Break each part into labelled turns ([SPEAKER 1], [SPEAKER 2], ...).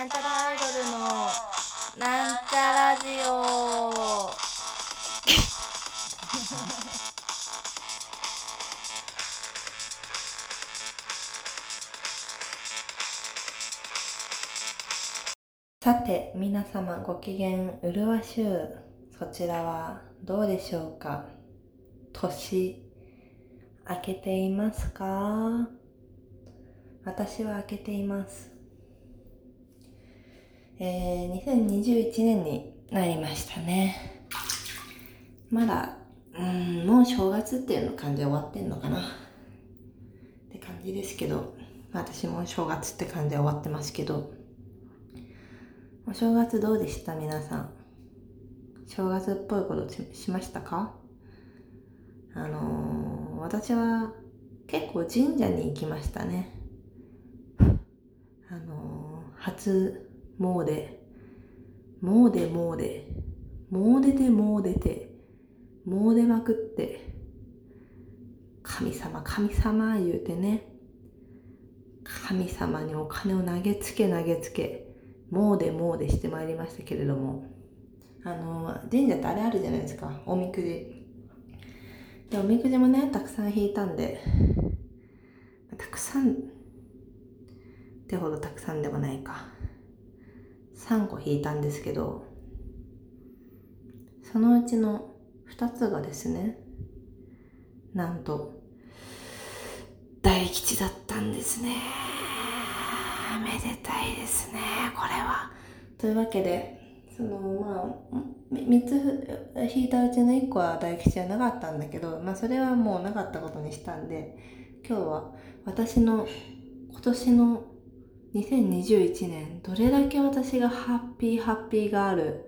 [SPEAKER 1] なんちゃらアイドルのなんちゃラジオ。さて皆様ご機嫌うるわしゅうそちらはどうでしょうか？年明けていますか？私は明けています。えー、2021年になりましたね。まだうんもう正月っていうの感じで終わってんのかな。って感じですけど。私も正月って感じで終わってますけど。お正月どうでした？皆さん。正月っぽいことしましたか？あのー、私は結構神社に行きましたね。あのー、初詣詣詣詣で詣て詣まくって。神様神様言うてね。神様にお金を投げつけ投げつけ。もうでもうでしてまいりましたけれども。あの神社ってあれあるじゃないですか。おみくじ。でおみくじもねたくさん引いたんで。たくさん。ってほどたくさんでもないか。3個引いたんですけどそのうちの2つがですねなんと大吉だったんですね。めでたいですねこれは。というわけでそのまあ3つ引いたうちの1個は大吉じゃなかったんだけどまあそれはもうなかったことにしたんで今日は私の今年の2021年どれだけ私がハッピーハッピーがある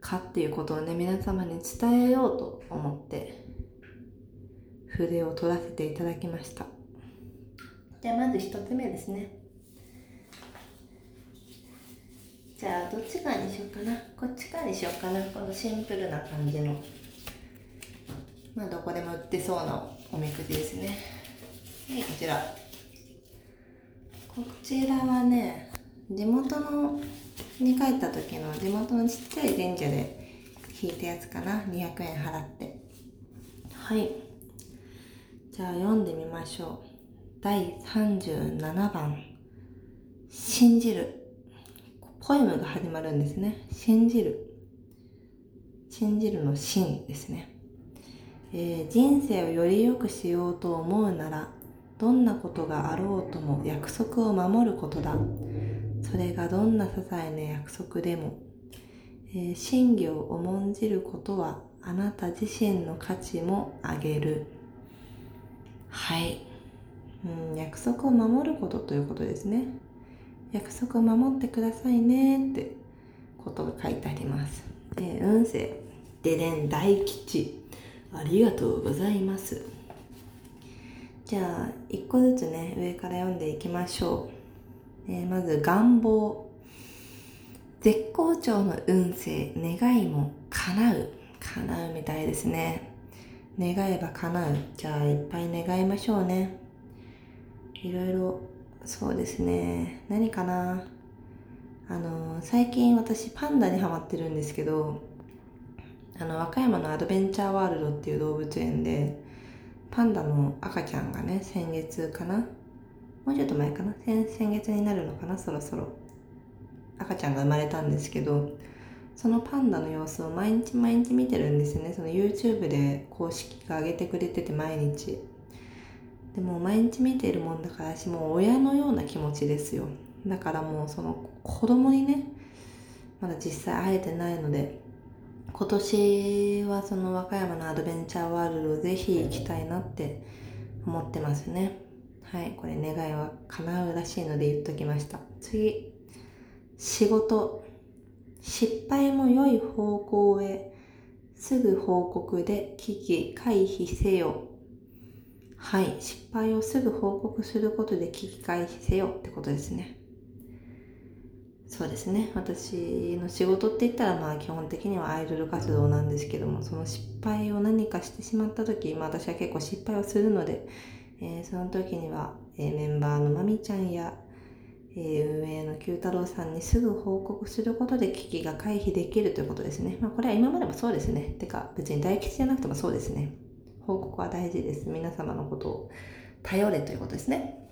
[SPEAKER 1] かっていうことをね皆様に伝えようと思って筆を取らせていただきました。じゃあまず1つ目ですね。じゃあどっち側にしようかな。こっち側にしようかな。このシンプルな感じの。まあどこでも売ってそうなおみくじですね。はいこちら。こちらはね地元のに帰った時の地元のちっちゃい神社で引いたやつかな200円払ってはいじゃあ読んでみましょう第37番「信じる」ポエムが始まるんですね。信じる。信じるの信ですね。えー、人生をより良くしようと思うなら、どんなことがあろうとも約束を守ることだ。それがどんな些細な約束でも、えー、真偽を重んじることはあなた自身の価値も上げる。はい。うん、約束を守ることということですね。約束を守ってくださいねってことが書いてあります。で運勢、ででん大吉。ありがとうございます。じゃあ、一個ずつね、上から読んでいきましょう。えー、まず、願望。絶好調の運勢、願いも叶う。叶うみたいですね。願えば叶う。じゃあ、いっぱい願いましょうね。いろいろそうですね何かなあの最近私パンダにハマってるんですけどあの和歌山のアドベンチャーワールドっていう動物園でパンダの赤ちゃんがね先月かな？もうちょっと前かな？先先月になるのかな？そろそろ。赤ちゃんが生まれたんですけどそのパンダの様子を毎日毎日見てるんですよね。その YouTube で公式が上げてくれてて毎日。でも毎日見ているもんだから私もう親のような気持ちですよ。だからもうその子供にねまだ実際会えてないので今年はその和歌山のアドベンチャーワールドぜひ行きたいなって思ってますねはいこれ願いは叶うらしいので言っときました次仕事失敗も良い方向へすぐ報告で危機回避せよはい。失敗をすぐ報告することで危機回避せよってことですね。そうですね。私の仕事って言ったらまあ基本的にはアイドル活動なんですけども、その失敗を何かしてしまった時、まあ私は結構失敗をするので、えー、その時には、えー、メンバーのまみちゃんや、えー、運営の九太郎さんにすぐ報告することで危機が回避できるということですね。まあ、これは今までもそうですね。てか、別に大吉じゃなくてもそうですね。報告は大事です。皆様のことを頼れということですね。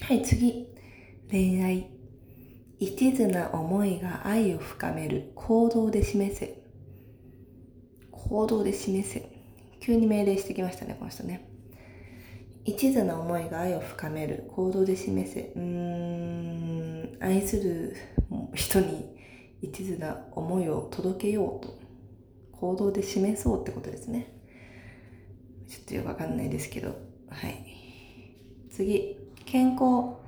[SPEAKER 1] はい、次。恋愛。一途な思いが愛を深める。行動で示せ。行動で示せ。急に命令してきましたね、この人ね。一途な思いが愛を深める。行動で示せ。うーん、愛する人に一途な思いを届けようと。行動で示そうってことですね。ちょっとよくわかんないですけど。はい。次。健康。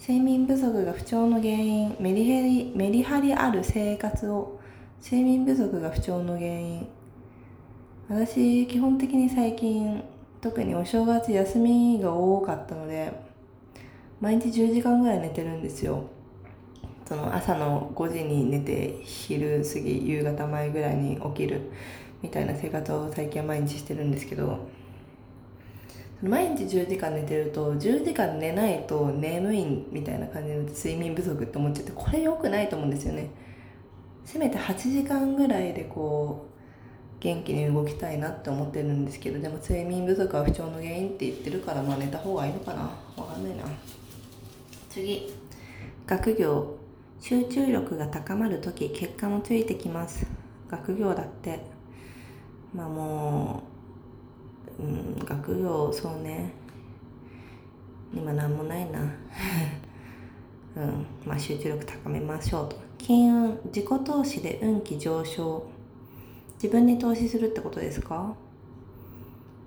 [SPEAKER 1] 睡眠不足が不調の原因。メリヘリ、メリハリある生活を。睡眠不足が不調の原因。私、基本的に最近、特にお正月休みが多かったので毎日10時間ぐらい寝てるんですよその朝の5時に寝て昼過ぎ夕方前ぐらいに起きるみたいな生活を最近は毎日してるんですけど毎日10時間寝てると10時間寝ないと眠いみたいな感じの睡眠不足って思っちゃってこれ良くないと思うんですよね。せめて8時間ぐらいでこう元気に動きたいなって思ってるんですけどでも睡眠不足は不調の原因って言ってるからまあ寝た方がいいのかな。わかんないな。次。学業集中力が高まるとき結果もついてきます。学業だって。まあもうう、ん、学業そうね。今なんもないな。うんまあ集中力高めましょうと。金運自己投資で運気上昇。自分に投資するってことですか？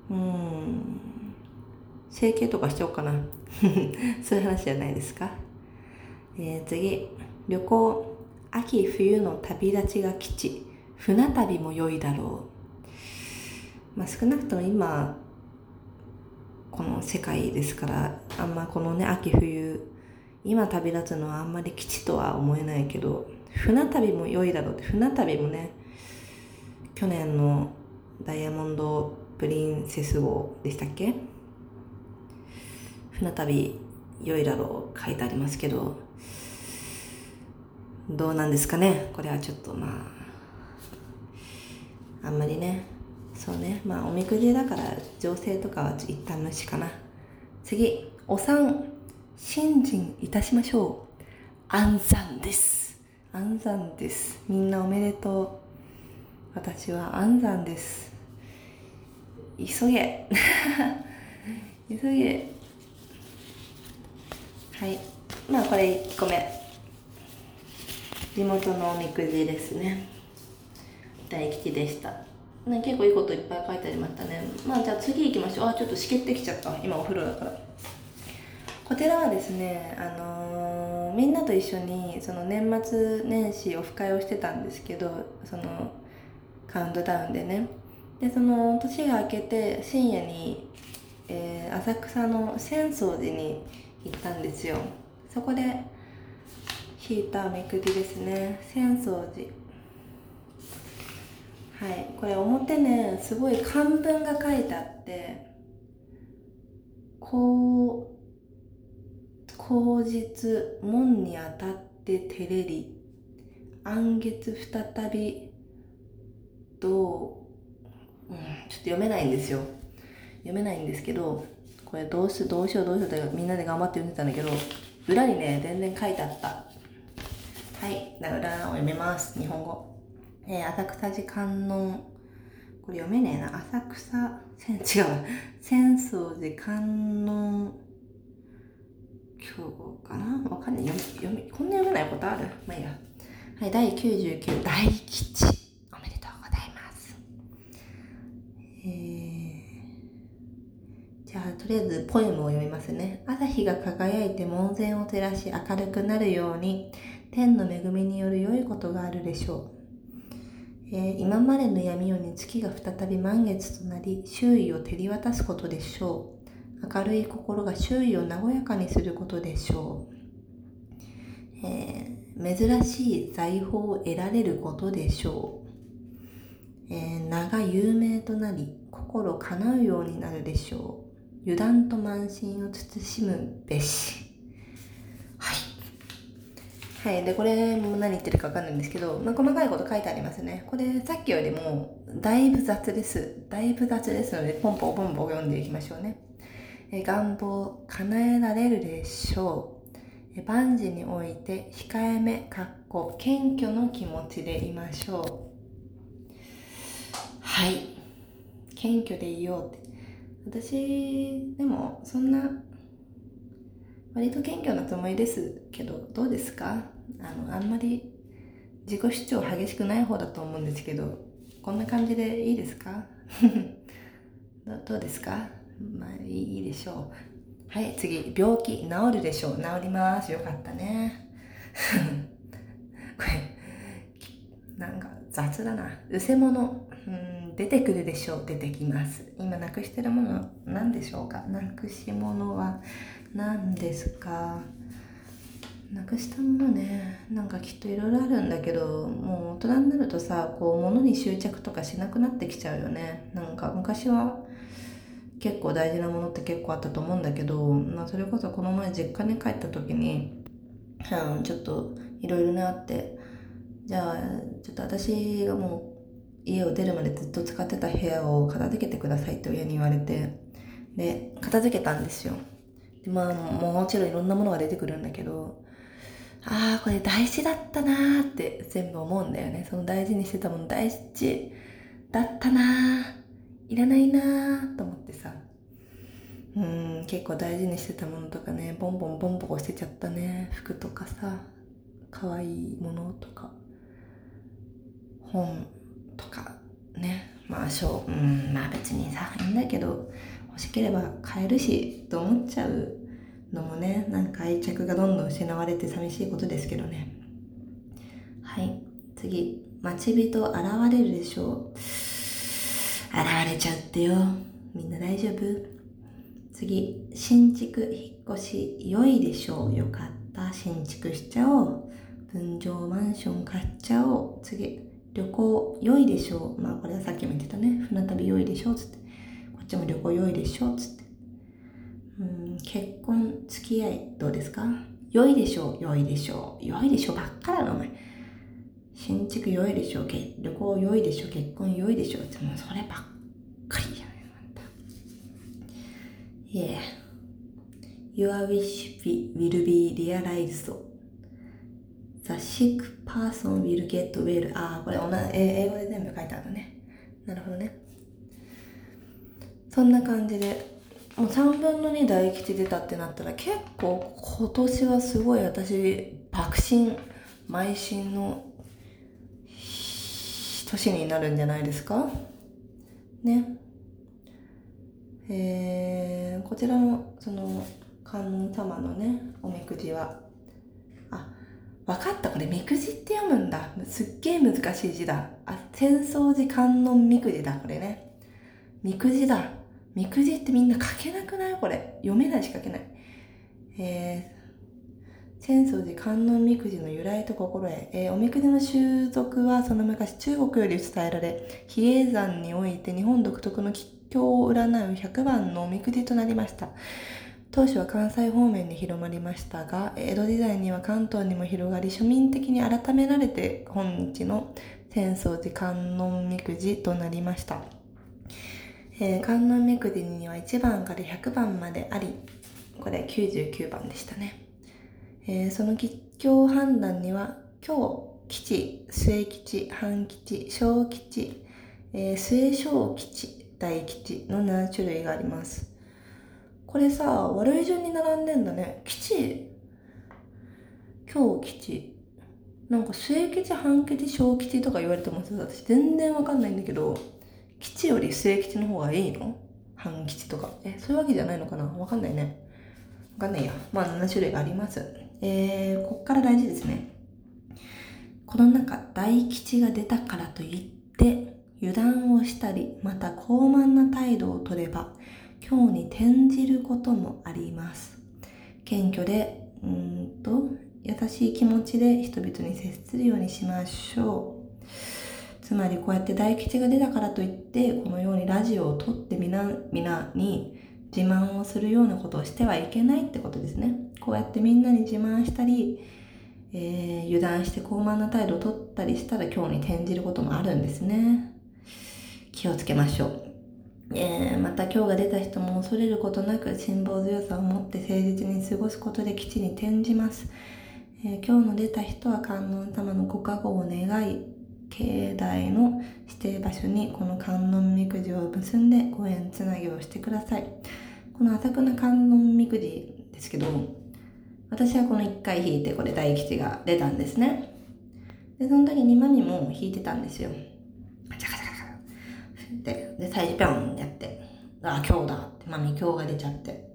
[SPEAKER 1] うん整形とかしちゃおうかな。そういう話じゃないですか、えー、次。旅行。秋冬の旅立ちが基地船旅も良いだろう。まあ少なくとも今この世界ですからあんまこのね秋冬今旅立つのはあんまり基地とは思えないけど船旅も良いだろうって船旅もね去年のダイヤモンドプリンセス号でしたっけ？船旅良いだろう書いてありますけどどうなんですかね？これはちょっとまああんまりねそうね。まあおみくじだから情勢とかは一旦無視かな。次。お産信心いたしましょう。安産です。安産です。みんなおめでとう。私は安産です。急げ。急げ。はい。まあこれ1個目。地元のおみくじですね。大吉でした。ね、結構いいこといっぱい書いてありましたね。まあじゃあ次行きましょう。あちょっとしけってきちゃった。今お風呂だから。こちらはですねあのー、みんなと一緒にその年末年始オフ会をしてたんですけどそのカウントダウンでね。でその年が明けて深夜に、えー、浅草の浅草寺に行ったんですよ。そこで引いためくりですね。浅草寺。はい。これ表ねすごい漢文が書いてあってこう口実門に当たって照れり暗月再びと、ううん、ちょっと読めないんですよ。読めないんですけどこれどうしどうしようどうしようってみんなで頑張って読んでたんだけど裏にね全然書いてあった。はい。裏を読めます。日本語。えー、浅草寺観音これ読めねえな。浅草せん違う浅草寺観音今日かな？わかんない。読み読みこんな読めないことある？まあいいや。はい第99大吉。おめでとうございます。えー、じゃあとりあえずポエムを読みますね。朝日が輝いて門前を照らし明るくなるように天の恵みによる良いことがあるでしょう。えー、今までの闇夜に月が再び満月となり周囲を照り渡すことでしょう。明るい心が周囲を和やかにすることでしょう。えー、珍しい財宝を得られることでしょう。えー、名が有名となり心叶うようになるでしょう。油断と慢心を慎むべし。はい。でこれも何言ってるか分かんないんですけど、まあ、細かいこと書いてありますね。これさっきよりもだいぶ雑です。だいぶ雑ですのでポンポンポンポン読んでいきましょうね。え願望叶えられるでしょう。万事において控えめかっこ謙虚の気持ちでいましょう。はい。謙虚でいようって。私でもそんな割と謙虚なつもりですけどどうですか？あのあんまり自己主張激しくない方だと思うんですけどこんな感じでいいですか？どうですか？まあいいでしょう。はい次病気治るでしょう。治ります。よかったね。これなんか雑だな。うせ者うん出てくるでしょう。出てきます。今なくしてるもの何でしょうか？なくし物は何ですか？なくしたものね。なんかきっといろいろあるんだけどもう大人になるとさこう物に執着とかしなくなってきちゃうよね。なんか昔は結構大事なものって結構あったと思うんだけど、まあ、それこそこの前実家に帰った時に、うん、ちょっといろいろねあってじゃあちょっと私がもう家を出るまでずっと使ってた部屋を片付けてくださいって親に言われてで片付けたんですよ。でまあもちろんいろんなものが出てくるんだけどああこれ大事だったなーって全部思うんだよね。その大事にしてたもの大事だったなー。いらないなーと思ってさ。うん結構大事にしてたものとかね。ボンボンボンボン捨てちゃったね。服とかさ。可愛いものとか。本とかね。まあしょううんまあ別にさいいんだけど欲しければ買えるしと思っちゃうのもねなんか愛着がどんどん失われて寂しいことですけどね。はい。次。待ち人現れるでしょう。現れちゃってよ。みんな大丈夫？次。新築引っ越し良いでしょう。よかった。新築しちゃおう。分譲マンション買っちゃおう。次。旅行良いでしょう。まあこれはさっきも言ってたね。船旅良いでしょう。つって。こっちも旅行良いでしょう。つって。うん結婚付き合いどうですか？良いでしょう良いでしょう。良いでしょうばっかだなお前新築良いでしょう。旅行良いでしょう。結婚良いでしょう。もうそればっかりじゃないまた。Yeah Your wish will be realized. The sick person will get well. ああこれ英語で全部書いてあるね。なるほどね。そんな感じでもう3分の2大吉出たってなったら結構今年はすごい私爆心邁進の年になるんじゃないですか？ね。えー、こちらもその観音様のねおみくじは。あ分かった。これみくじって読むんだ。すっげえ難しい字だ。あ浅草寺観音みくじだ。これね。みくじだ。みくじってみんな書けなくない？これ。読めないし書けない。えー、浅草寺観音みくじの由来と心得。えー、おみくじの習俗はその昔中国より伝えられ、比叡山において日本独特の吉凶を占う100番のおみくじとなりました。当初は関西方面に広まりましたが、江戸時代には関東にも広がり、庶民的に改められて本日の浅草寺観音みくじとなりました。えー、観音めくりには1番から100番まであり、これ99番でしたね。えー、その吉凶判断には、今日、吉、末吉、半吉、小吉、えー、末小吉、大吉の7種類があります。これさ、悪い順に並んでんだね。吉、今日吉、なんか末吉、半吉、小吉とか言われてます私全然わかんないんだけど、吉より末吉の方がいいの？半吉とか。え、そういうわけじゃないのかな？わかんないね。わかんないや。まあ7種類があります。えー、こっから大事ですね。この中、大吉が出たからといって、油断をしたり、また高慢な態度をとれば、今日に転じることもあります。謙虚で、うんと、優しい気持ちで人々に接するようにしましょう。つまりこうやって大吉が出たからといってこのようにラジオを撮ってみな皆に自慢をするようなことをしてはいけないってことですねこうやってみんなに自慢したり、えー、油断して高慢な態度を取ったりしたら今日に転じることもあるんですね。気をつけましょう。えー、また今日が出た人も恐れることなく辛抱強さを持って誠実に過ごすことで基地に転じます。えー、今日の出た人は観音様のご加護を願い、境内の指定場所にこの観音みくじを結んでご縁つなぎをしてください。この浅くな観音みくじですけど、私はこの1回引いてこれ大吉が出たんですね。で、その時にマミも引いてたんですよ。カチャカチャカチャで、で、最初ピョンってやって、ああ、今日だって、マミ今日が出ちゃって、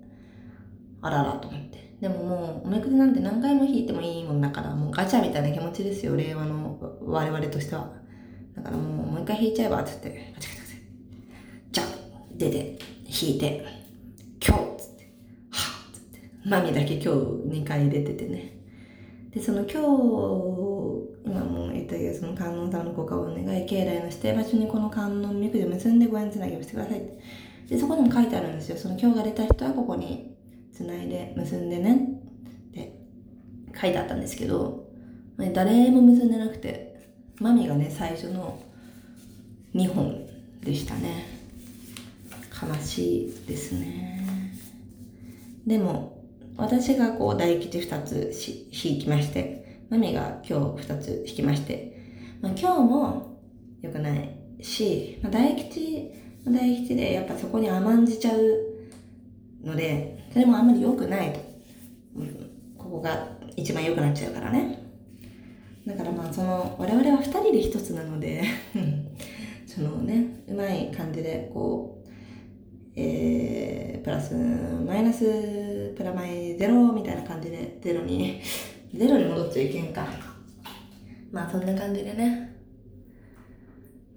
[SPEAKER 1] あららと思って。でももう、おめくりなんて何回も引いてもいいもんだから、もうガチャみたいな気持ちですよ、令和の我々としては。だからもう、もう一回引いちゃえば、つって、ガチャガチャガチャ。じゃあ、出て、引いて、今日つって、はっつって、マミだけ今日2回出ててね。で、その今日、今も言ったけど、その観音様のご加護を願い、境内の指定場所にこの観音みくじを結んでご縁つなぎをしてください。で、そこでも書いてあるんですよ。その今日が出た人はここにつないで結んでねって書いてあったんですけど、誰も結んでなくて、マミがね、最初の2本でしたね。悲しいですね。でも、私がこう大吉2つ引きまして、マミが今日2つ引きまして、まあ、今日も良くないし、まあ、大吉、大吉でやっぱそこに甘んじちゃうので、それもあんまり良くないと。うん、ここが一番良くなっちゃうからね。だからまあその、我々は二人で一つなので そのね、うまい感じでこう、えー、プラス、マイナス、プラマイゼロみたいな感じでゼロに、ゼロに戻っちゃいけんか。まあそんな感じでね。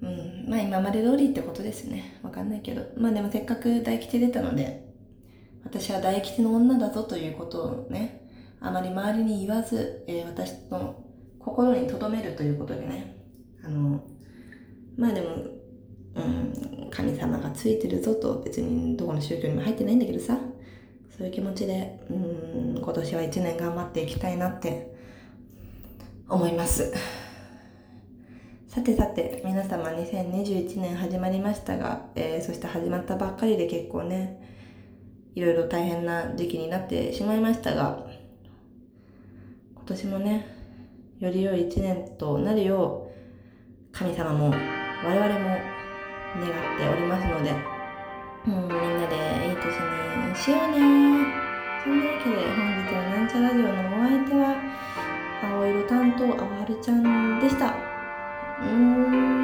[SPEAKER 1] うん。まあ今まで通りってことですね。わかんないけど。まあでもせっかく大吉出たので、私は大吉の女だぞということをね、あまり周りに言わず、えー、私の心に留めるということでね、あの、まあでも、うん、神様がついてるぞと別にどこの宗教にも入ってないんだけどさ、そういう気持ちで、うん、今年は一年頑張っていきたいなって思います。さてさて、皆様2021年始まりましたが、えー、そして始まったばっかりで結構ね、いろいろ大変な時期になってしまいましたが、今年もね、より良い一年となるよう、神様も我々も願っておりますので、う、みんなでいい年にしようねそんなわけで本日はなんちゃラジオのお相手は、青色担当、あわるちゃんでした。うーん